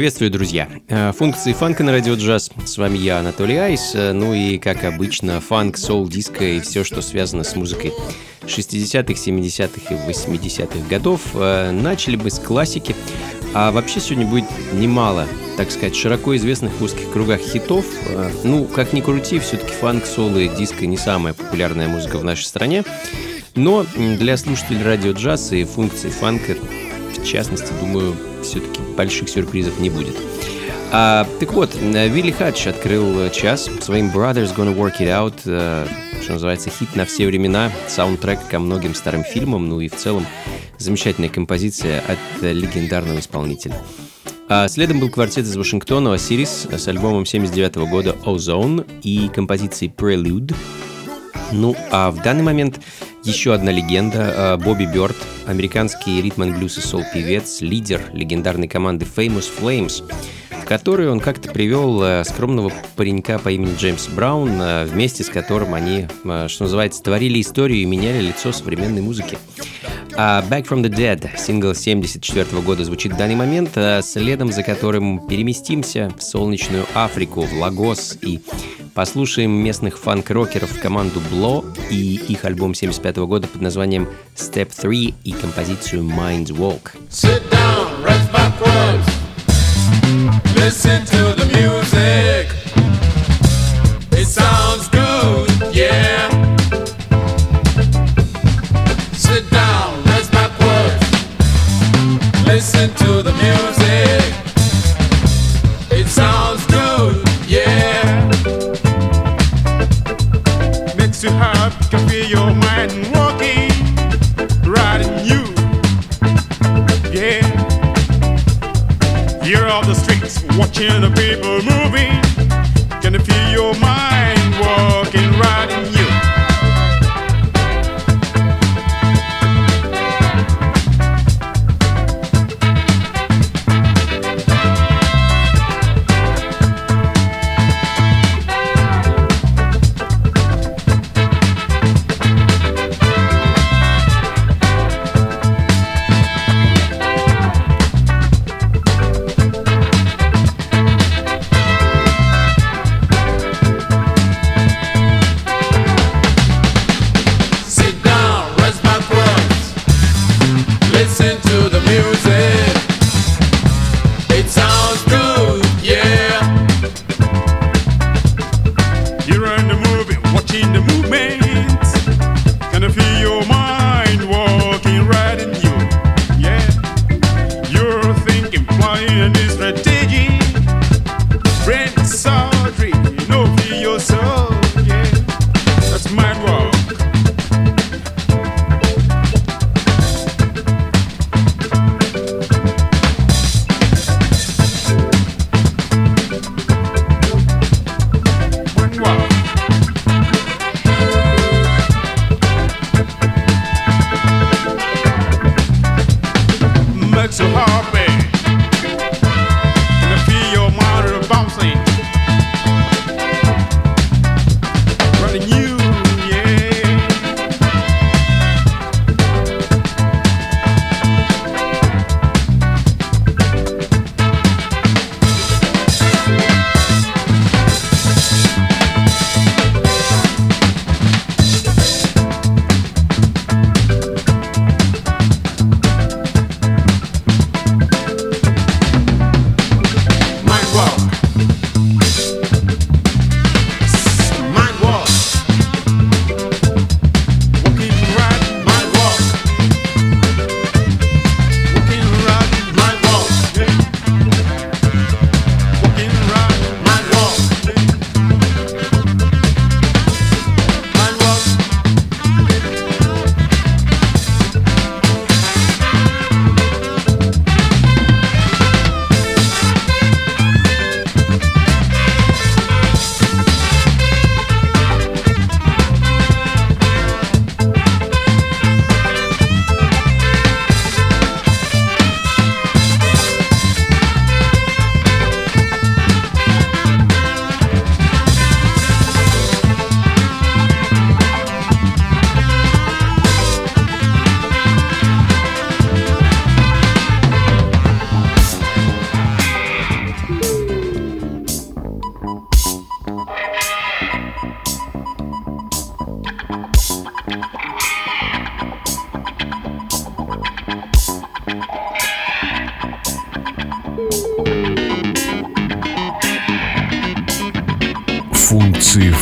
Приветствую, друзья! Э, Функции фанка на радио джаз. С вами я, Анатолий Айс. Э, Ну и, как обычно, фанк, соул, диско и все, что связано с музыкой 60-х, 70-х и 80-х годов. Э, Начали бы с классики. А вообще сегодня будет немало, так сказать, широко известных в узких кругах хитов. Ну, как ни крути, все-таки фанк, соул и диско не самая популярная музыка в нашей стране. Но для слушателей радио джаз и функций фанка, в частности, думаю, все-таки больших сюрпризов не будет. А, так вот, Вилли Хадж открыл час своим Brothers Gonna Work It Out, э, что называется, хит на все времена, саундтрек ко многим старым фильмам, ну и в целом замечательная композиция от легендарного исполнителя. А следом был квартет из Вашингтона Осирис с альбомом 79 года Ozone и композицией Prelude. Ну, а в данный момент еще одна легенда э, Бобби Бёрд, американский ритм блюз и сол певец, лидер легендарной команды Famous Flames, в которую он как-то привел э, скромного паренька по имени Джеймс Браун, э, вместе с которым они, э, что называется, творили историю и меняли лицо современной музыки. А Back from the Dead, сингл 74 года звучит в данный момент, следом за которым переместимся в солнечную Африку, в Лагос и послушаем местных фанк-рокеров команду Blow и их альбом 75 года под названием Step 3 и композицию Mind's Walk. Sit down, rest backwards. Listen to the music. It sounds good, yeah. Sit down, backwards. Listen to the music.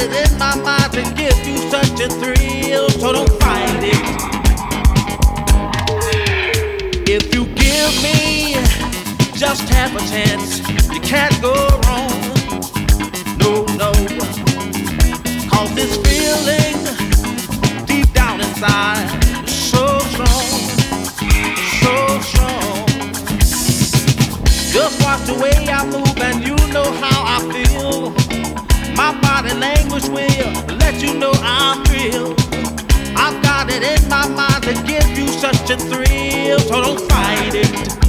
it in my mind to give you such a thrill, so don't find it. If you give me just half a chance, you can't go language will let you know I'm real. I've got it in my mind to give you such a thrill, so don't fight it.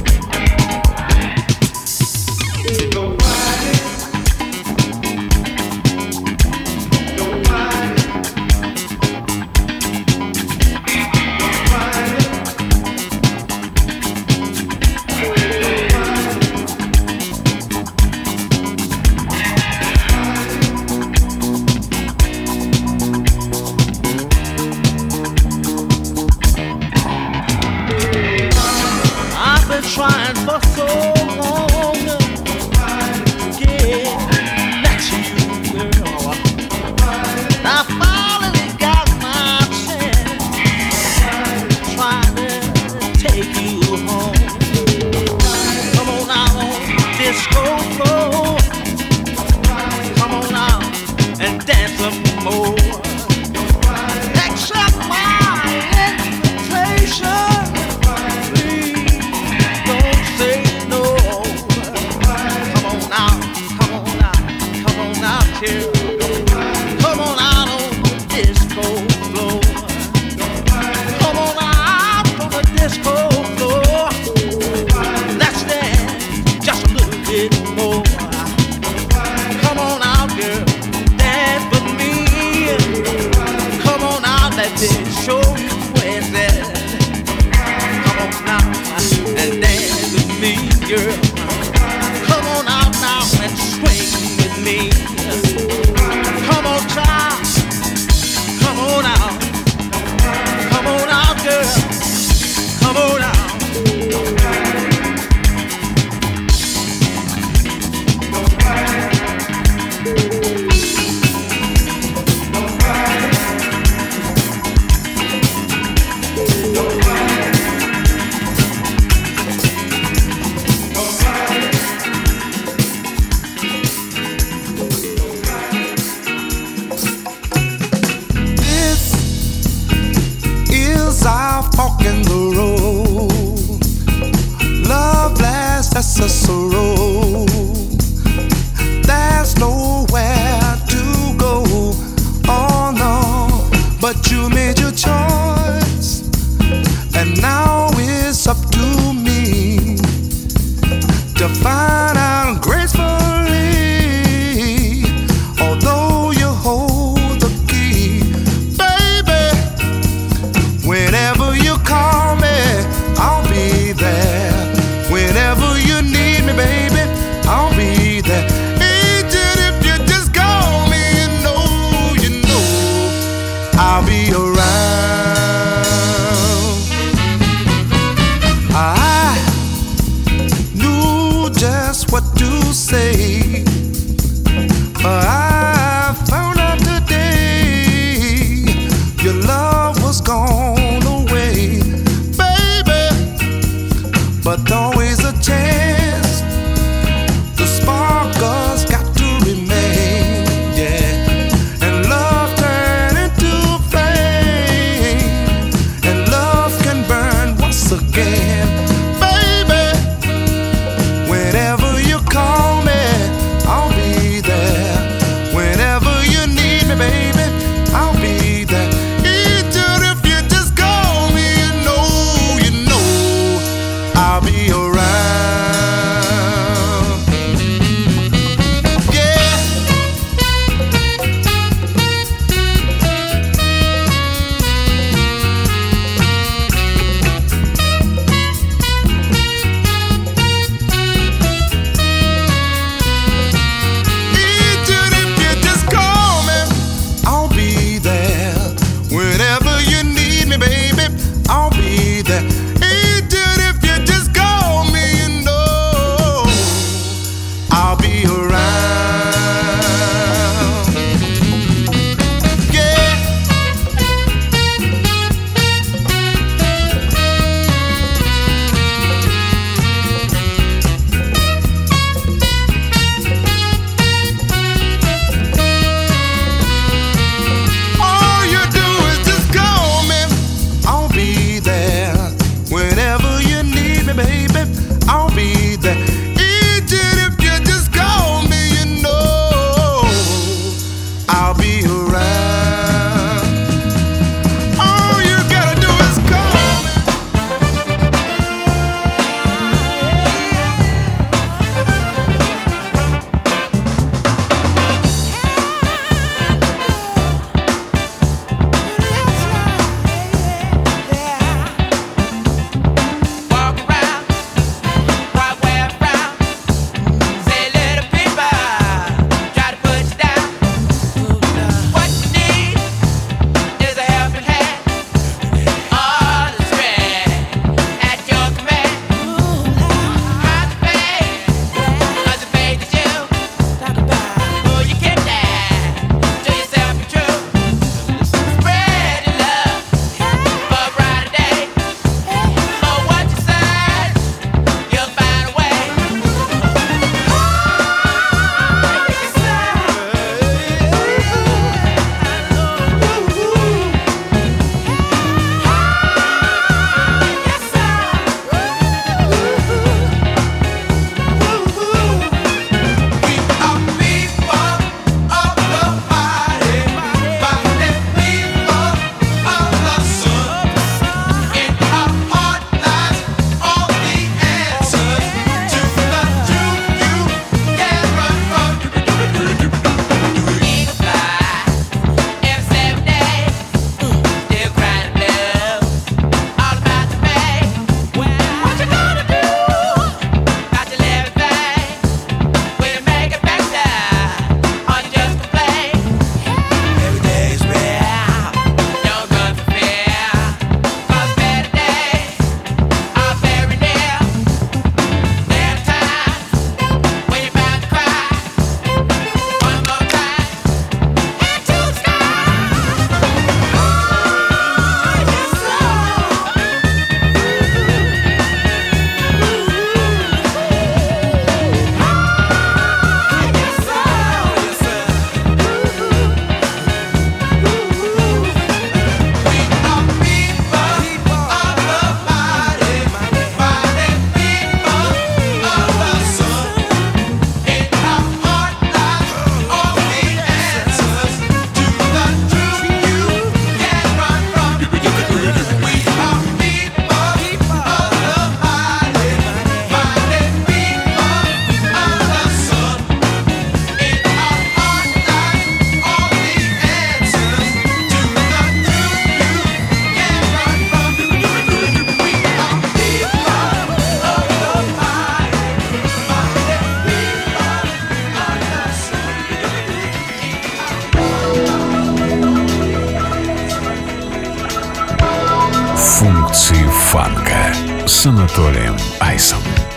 С Анатолием Айсом.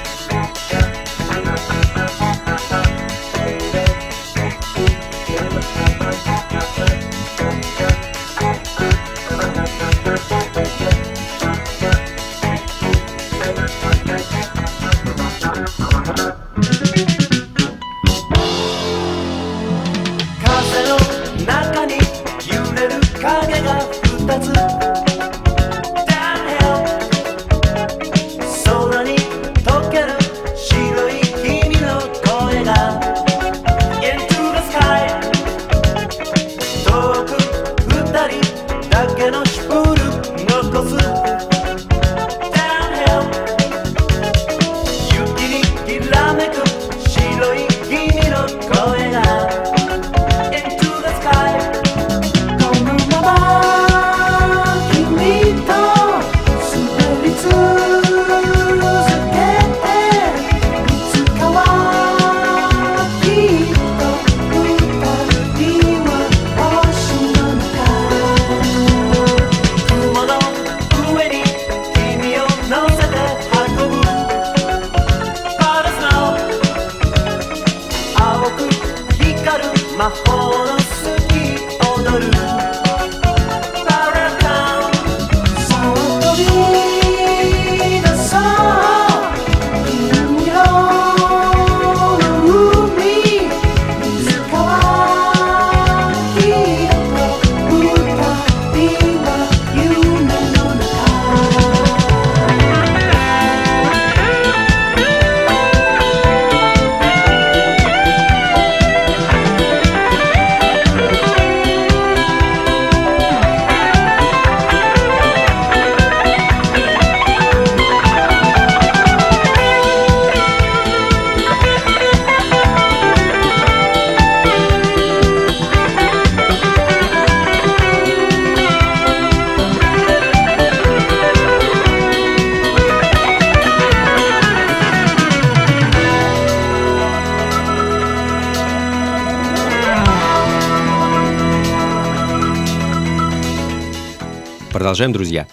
Продолжаем, друзья.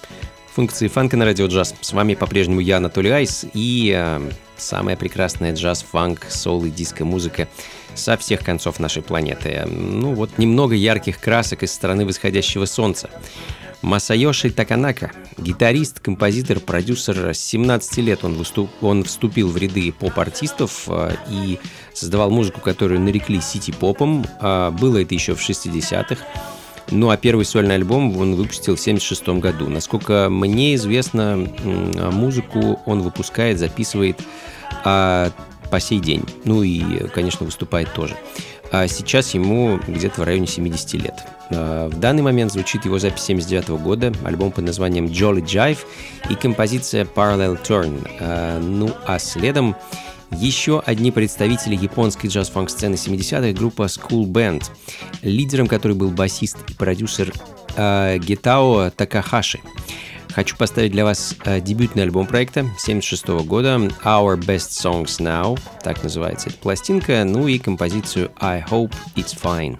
Функции фанка на радио джаз. С вами по-прежнему я, Анатолий Айс, и э, самая прекрасная джаз, фанк, сол и диско-музыка со всех концов нашей планеты. Ну вот немного ярких красок из стороны восходящего солнца. Масайоши Таканака, гитарист, композитор, продюсер, с 17 лет он, выступ, он вступил в ряды поп-артистов э, и создавал музыку, которую нарекли сити-попом. Э, было это еще в 60-х. Ну а первый сольный альбом он выпустил в 1976 году. Насколько мне известно, музыку он выпускает, записывает а, по сей день. Ну и, конечно, выступает тоже. А сейчас ему где-то в районе 70 лет. А, в данный момент звучит его запись 79 года, альбом под названием Jolly Jive и композиция Parallel Turn. А, ну а следом еще одни представители японской джаз-фанк сцены 70-х группа School Band, лидером которой был басист и продюсер э, Гетао Такахаши. Хочу поставить для вас э, дебютный альбом проекта 76 года Our Best Songs Now, так называется эта пластинка, ну и композицию I Hope It's Fine.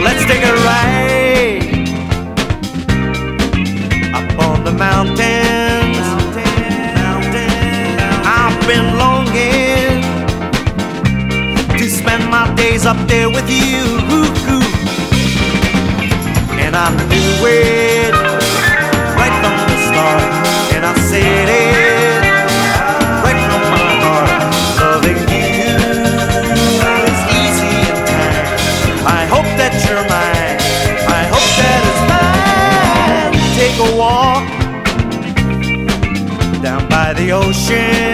Let's take a ride up there with you. And I knew it right from the start. And I said it right from my heart. Loving you is easy in time. I hope that you're mine. I hope that it's mine. Take a walk down by the ocean.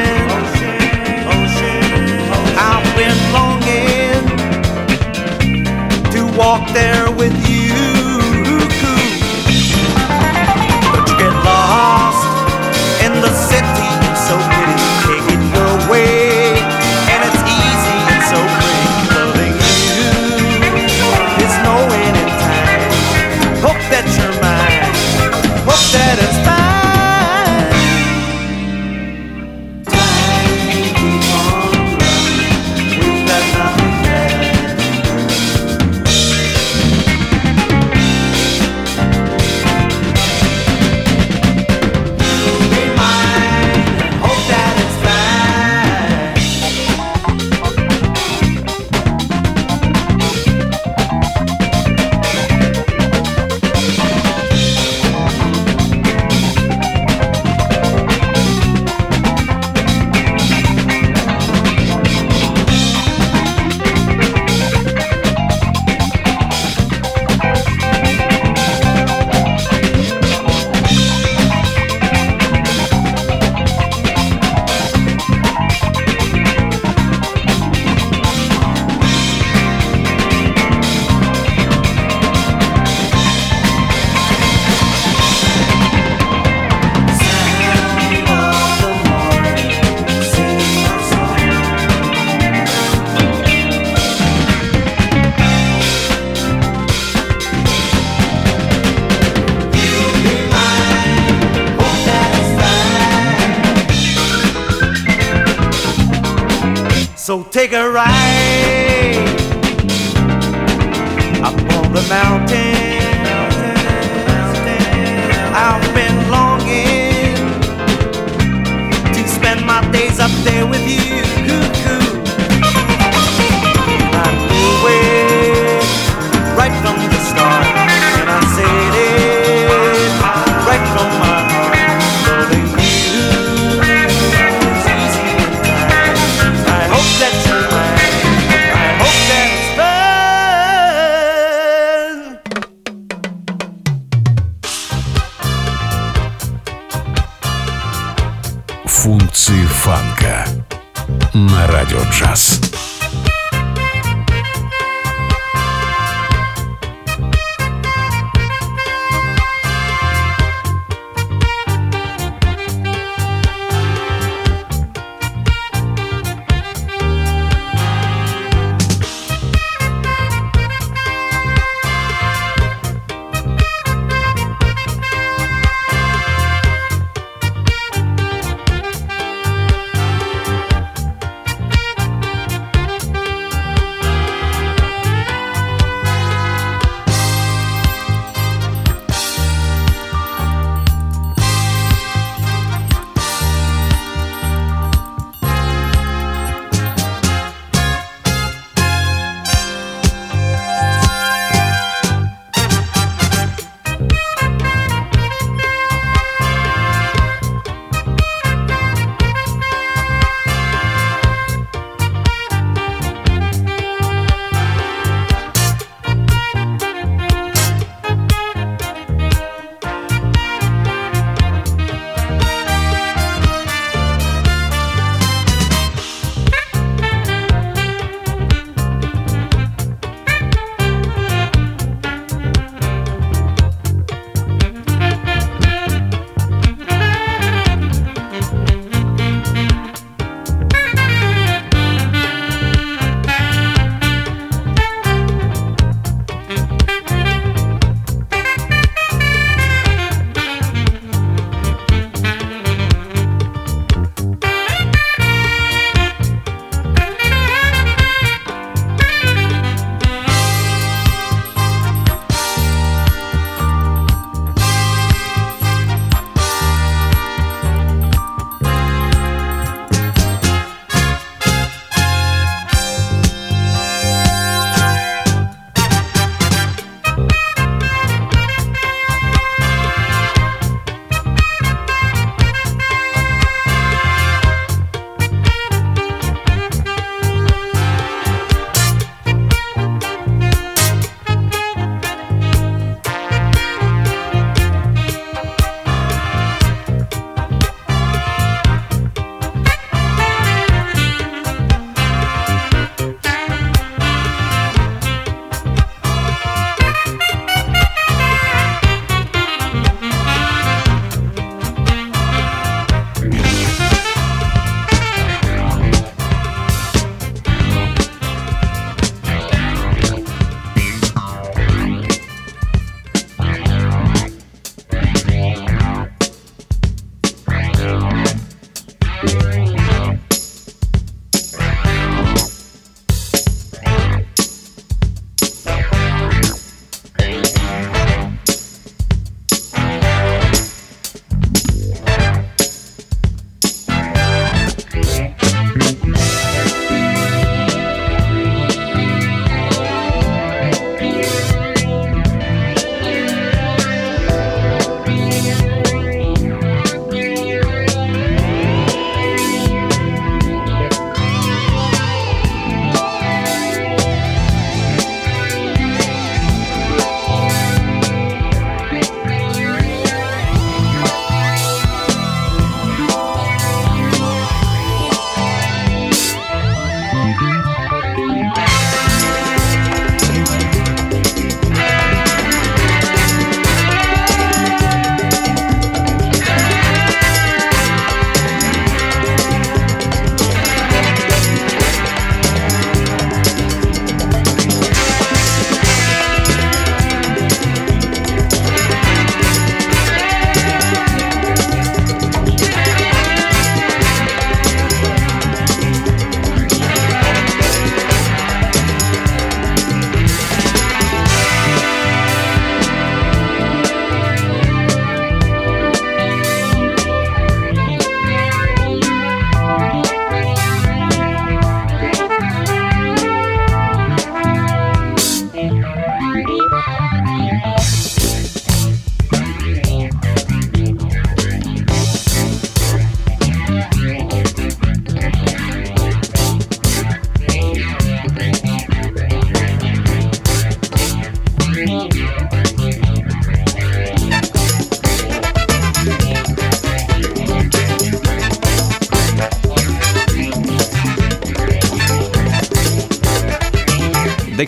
Take a ride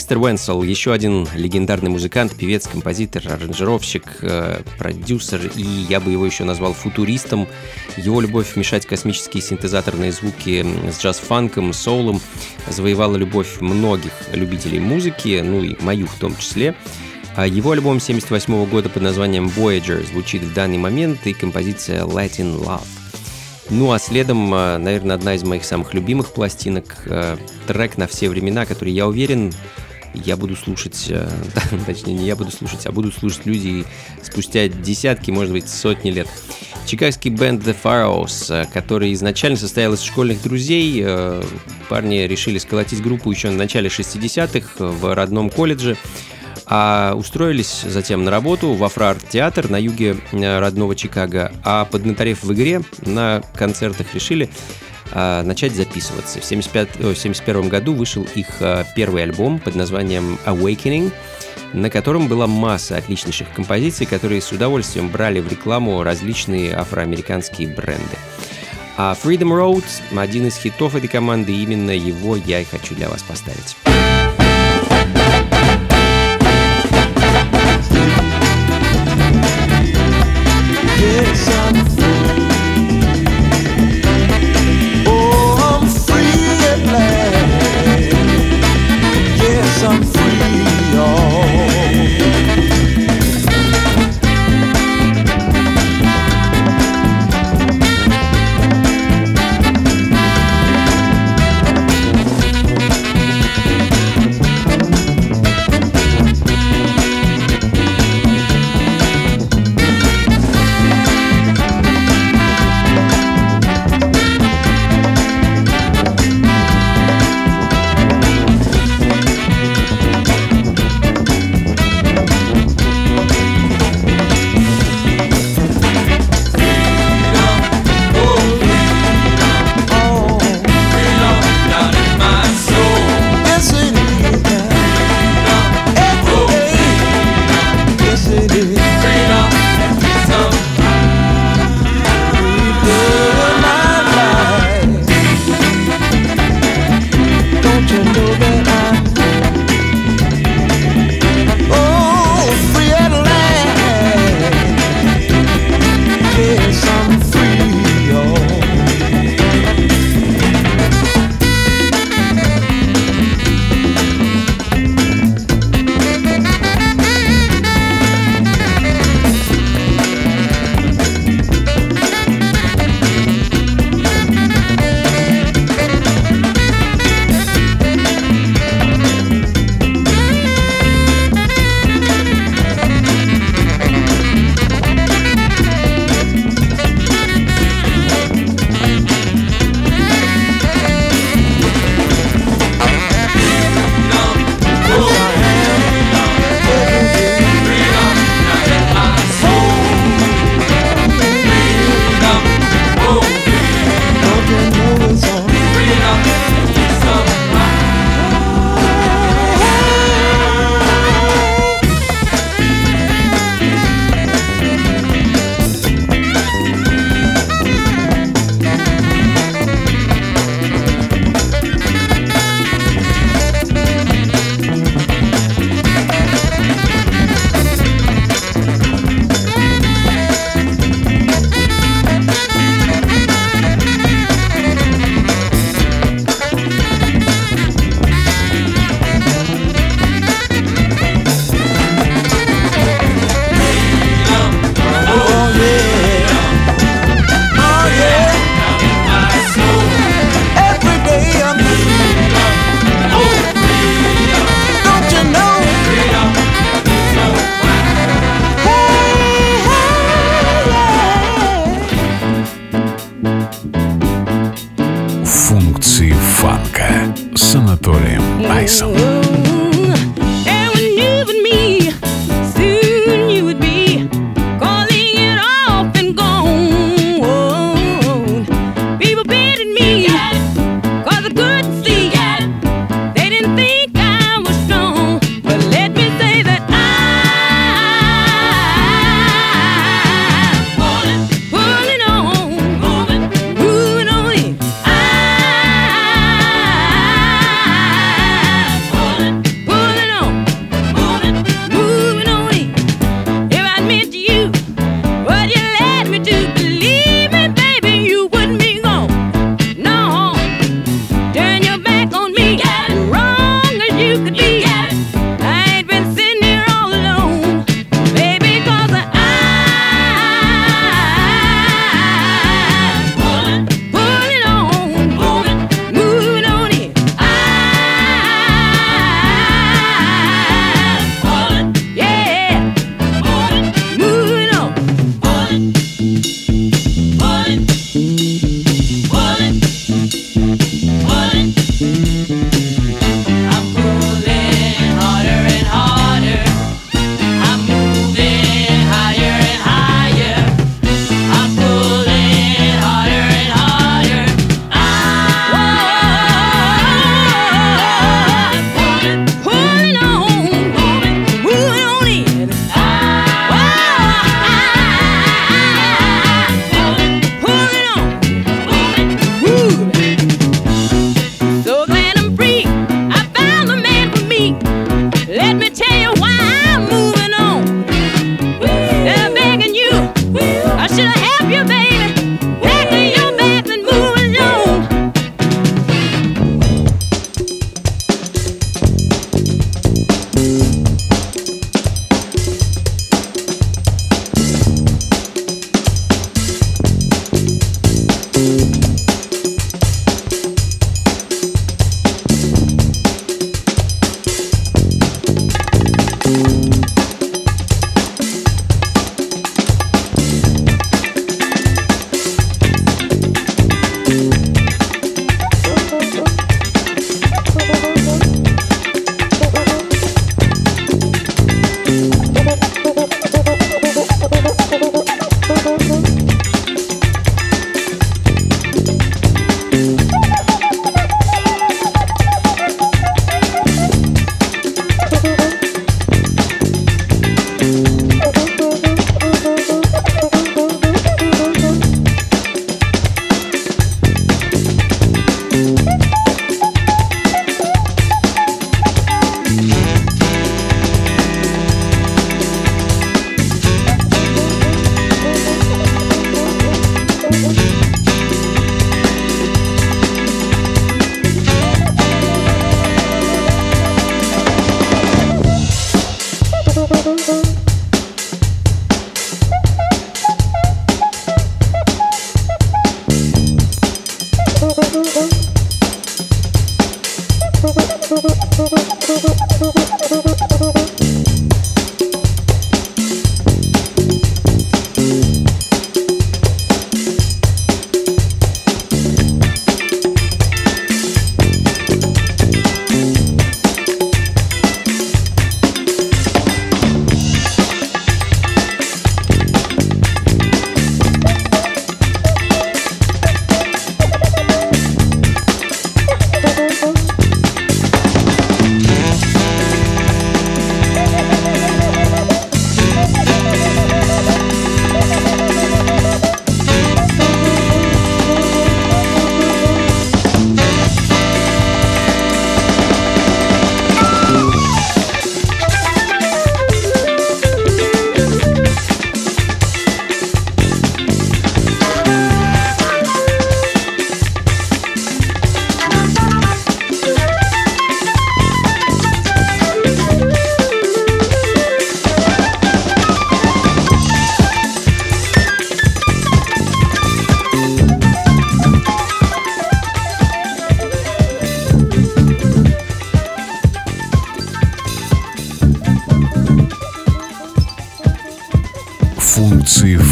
Декстер Уэнсел, еще один легендарный музыкант, певец, композитор, аранжировщик, э, продюсер, и я бы его еще назвал футуристом. Его любовь мешать космические синтезаторные звуки с джаз-фанком, соулом завоевала любовь многих любителей музыки, ну и мою в том числе. А его альбом 78 года под названием Voyager звучит в данный момент и композиция Latin Love. Ну а следом, э, наверное, одна из моих самых любимых пластинок, э, трек на все времена, который, я уверен, я буду слушать, э, точнее, не я буду слушать, а будут слушать люди спустя десятки, может быть, сотни лет. Чикагский бенд The Pharaohs, который изначально состоял из школьных друзей, парни решили сколотить группу еще на начале 60-х в родном колледже, а устроились затем на работу во фрарт-театр на юге э, родного Чикаго, а поднаторев в игре на концертах решили а, начать записываться. В 1971 году вышел их а, первый альбом под названием Awakening, на котором была масса отличнейших композиций, которые с удовольствием брали в рекламу различные афроамериканские бренды. А Freedom Road – один из хитов этой команды, именно его я и хочу для вас поставить. Yes,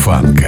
Фанк.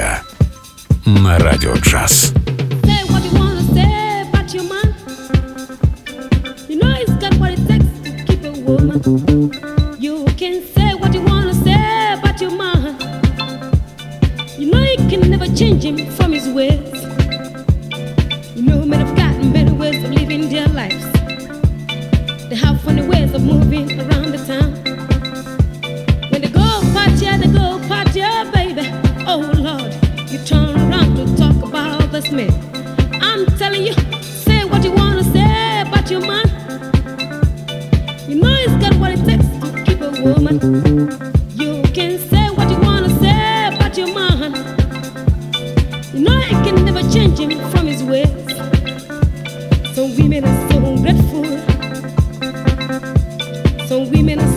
Some women are so grateful. Some women are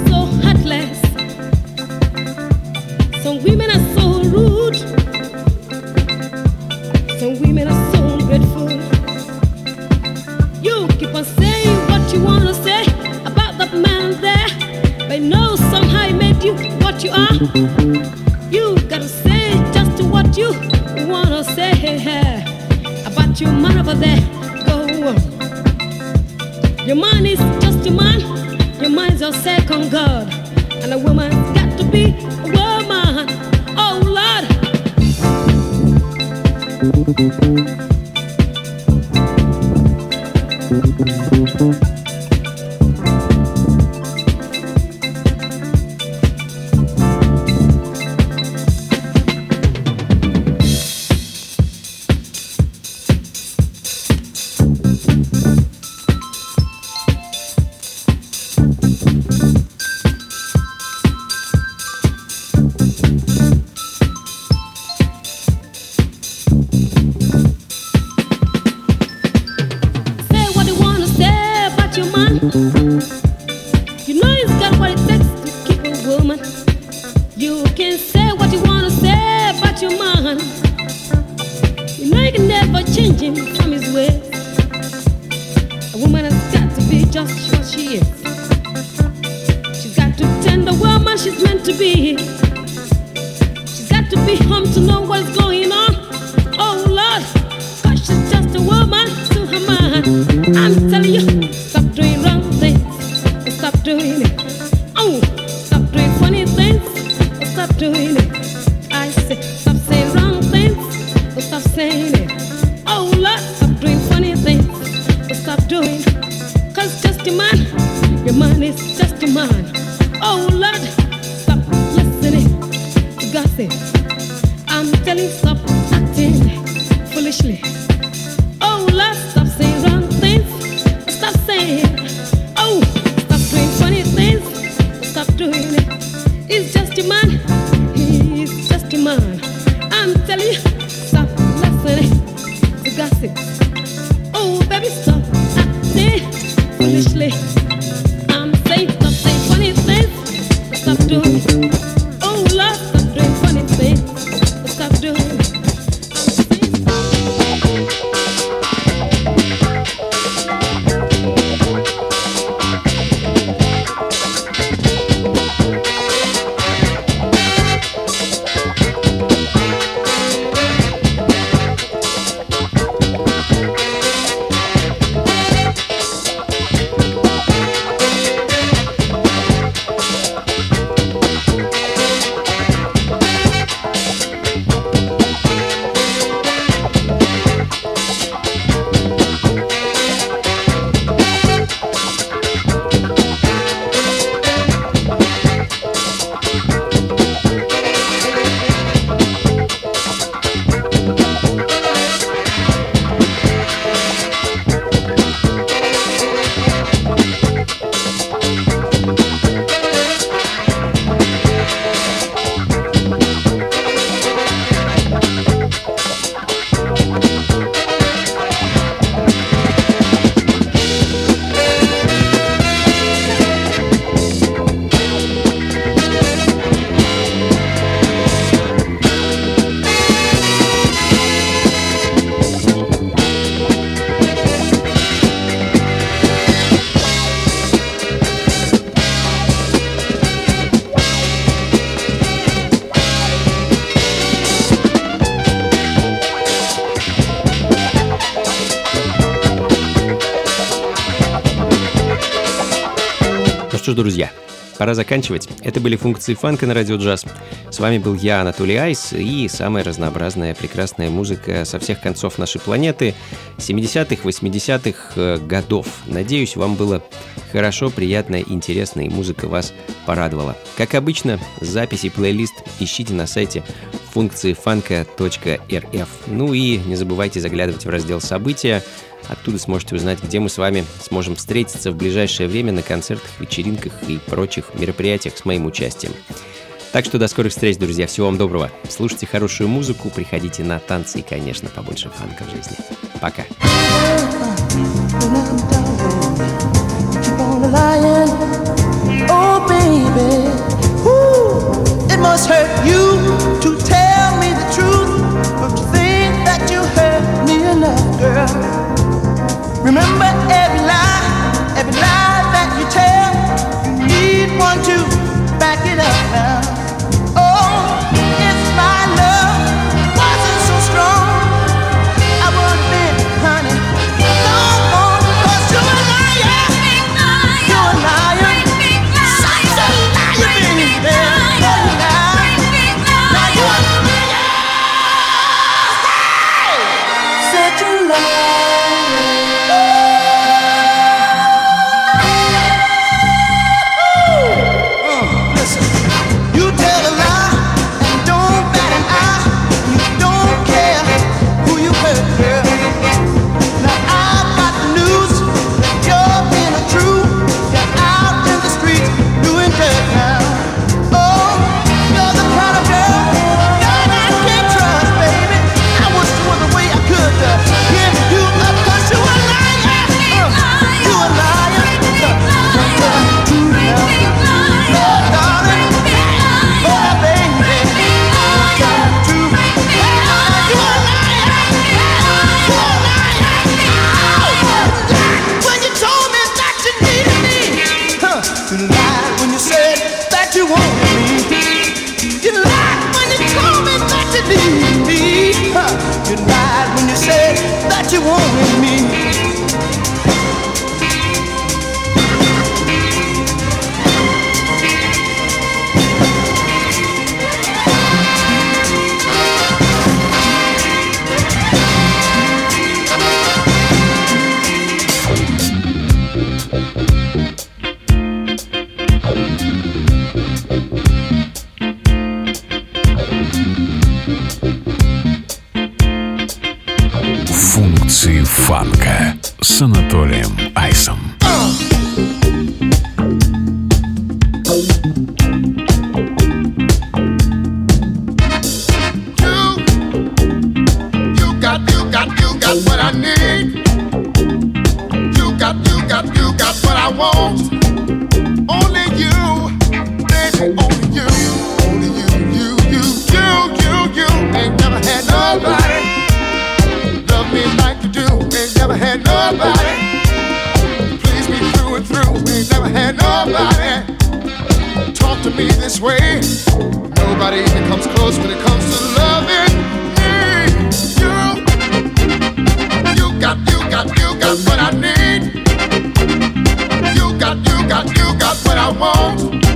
doing пора заканчивать. Это были функции фанка на радио джаз. С вами был я, Анатолий Айс, и самая разнообразная, прекрасная музыка со всех концов нашей планеты 70-х, 80-х э, годов. Надеюсь, вам было хорошо, приятно, интересно, и музыка вас порадовала. Как обычно, записи плейлист ищите на сайте функции фанка.рф. Ну и не забывайте заглядывать в раздел «События», Оттуда сможете узнать, где мы с вами сможем встретиться в ближайшее время на концертах, вечеринках и прочих мероприятиях с моим участием. Так что до скорых встреч, друзья. Всего вам доброго. Слушайте хорошую музыку, приходите на танцы и, конечно, побольше фанка в жизни. Пока. Oh, girl. Remember every lie, every lie that you tell. You need one to back it up now. Got, what I need. You got, you got, you got what I want. Only you, baby, only you, only you, you, you, you, you, you. Ain't never had nobody love me like you do. Ain't never had nobody please me through and through. Ain't never had nobody talk to me this way. Nobody even comes close when it comes to loving want.